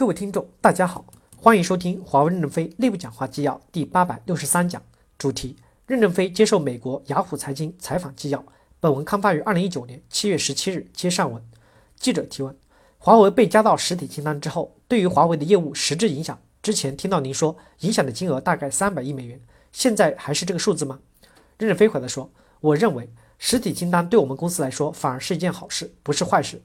各位听众，大家好，欢迎收听华为任正非内部讲话纪要第八百六十三讲，主题：任正非接受美国雅虎财经采访纪要。本文刊发于二零一九年七月十七日。接上文，记者提问：华为被加到实体清单之后，对于华为的业务实质影响？之前听到您说影响的金额大概三百亿美元，现在还是这个数字吗？任正非回答说：我认为实体清单对我们公司来说反而是一件好事，不是坏事，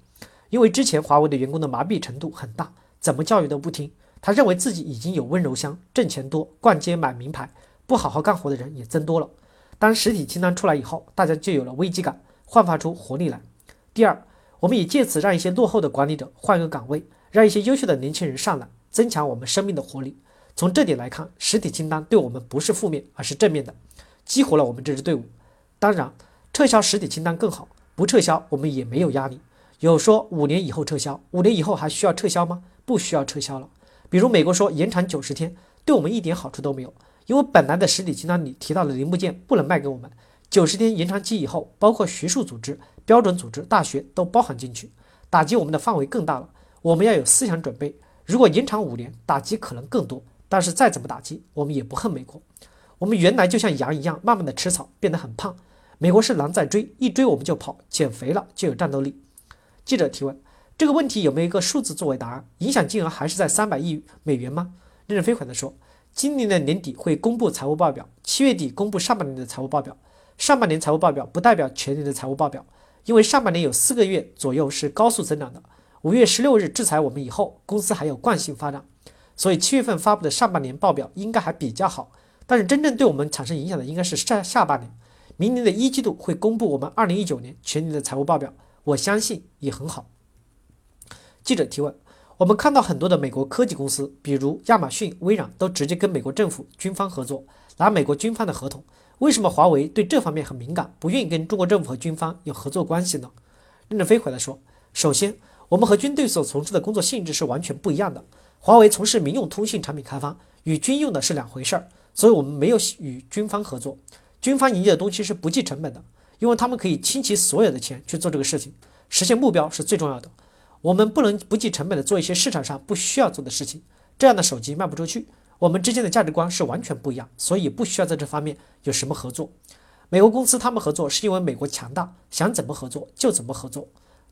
因为之前华为的员工的麻痹程度很大。怎么教育都不听，他认为自己已经有温柔乡，挣钱多，逛街买名牌，不好好干活的人也增多了。当实体清单出来以后，大家就有了危机感，焕发出活力来。第二，我们也借此让一些落后的管理者换个岗位，让一些优秀的年轻人上来，增强我们生命的活力。从这点来看，实体清单对我们不是负面，而是正面的，激活了我们这支队伍。当然，撤销实体清单更好，不撤销我们也没有压力。有说五年以后撤销，五年以后还需要撤销吗？不需要撤销了。比如美国说延长九十天，对我们一点好处都没有，因为本来的实体清单里提到的零部件不能卖给我们。九十天延长期以后，包括学术组织、标准组织、大学都包含进去，打击我们的范围更大了。我们要有思想准备，如果延长五年，打击可能更多。但是再怎么打击，我们也不恨美国。我们原来就像羊一样，慢慢的吃草，变得很胖。美国是狼在追，一追我们就跑，减肥了就有战斗力。记者提问。这个问题有没有一个数字作为答案？影响金额还是在三百亿美元吗？任正非回答说，今年的年底会公布财务报表，七月底公布上半年的财务报表。上半年财务报表不代表全年的财务报表，因为上半年有四个月左右是高速增长的。五月十六日制裁我们以后，公司还有惯性发展，所以七月份发布的上半年报表应该还比较好。但是真正对我们产生影响的应该是下下半年，明年的一季度会公布我们二零一九年全年的财务报表，我相信也很好。记者提问：我们看到很多的美国科技公司，比如亚马逊、微软，都直接跟美国政府军方合作，拿美国军方的合同。为什么华为对这方面很敏感，不愿意跟中国政府和军方有合作关系呢？任正非回答说：首先，我们和军队所从事的工作性质是完全不一样的。华为从事民用通信产品开发，与军用的是两回事儿，所以我们没有与军方合作。军方营业的东西是不计成本的，因为他们可以倾其所有的钱去做这个事情，实现目标是最重要的。我们不能不计成本的做一些市场上不需要做的事情，这样的手机卖不出去。我们之间的价值观是完全不一样，所以不需要在这方面有什么合作。美国公司他们合作是因为美国强大，想怎么合作就怎么合作。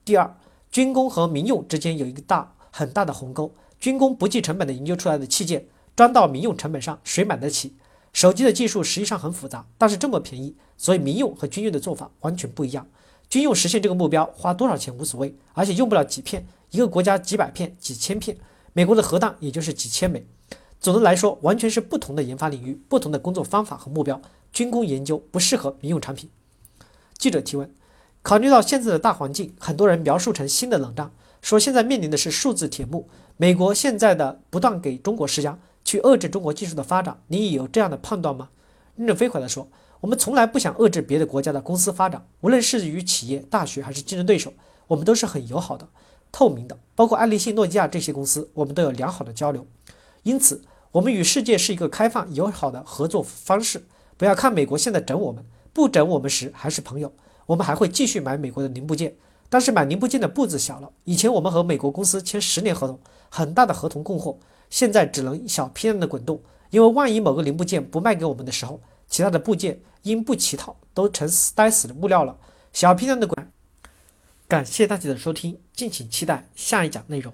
第二，军工和民用之间有一个大很大的鸿沟，军工不计成本的研究出来的器件装到民用成本上，谁买得起？手机的技术实际上很复杂，但是这么便宜，所以民用和军用的做法完全不一样。军用实现这个目标花多少钱无所谓，而且用不了几片，一个国家几百片、几千片，美国的核弹也就是几千枚。总的来说，完全是不同的研发领域、不同的工作方法和目标。军工研究不适合民用产品。记者提问：考虑到现在的大环境，很多人描述成新的冷战，说现在面临的是数字铁幕。美国现在的不断给中国施压，去遏制中国技术的发展，你有这样的判断吗？任正非回答说。我们从来不想遏制别的国家的公司发展，无论是与企业、大学还是竞争对手，我们都是很友好的、透明的。包括爱立信、诺基亚这些公司，我们都有良好的交流。因此，我们与世界是一个开放、友好的合作方式。不要看美国现在整我们，不整我们时还是朋友。我们还会继续买美国的零部件，但是买零部件的步子小了。以前我们和美国公司签十年合同，很大的合同供货，现在只能小批量的滚动，因为万一某个零部件不卖给我们的时候，其他的部件因不乞讨都成呆死的木料了。小批量的管。感谢大家的收听，敬请期待下一讲内容。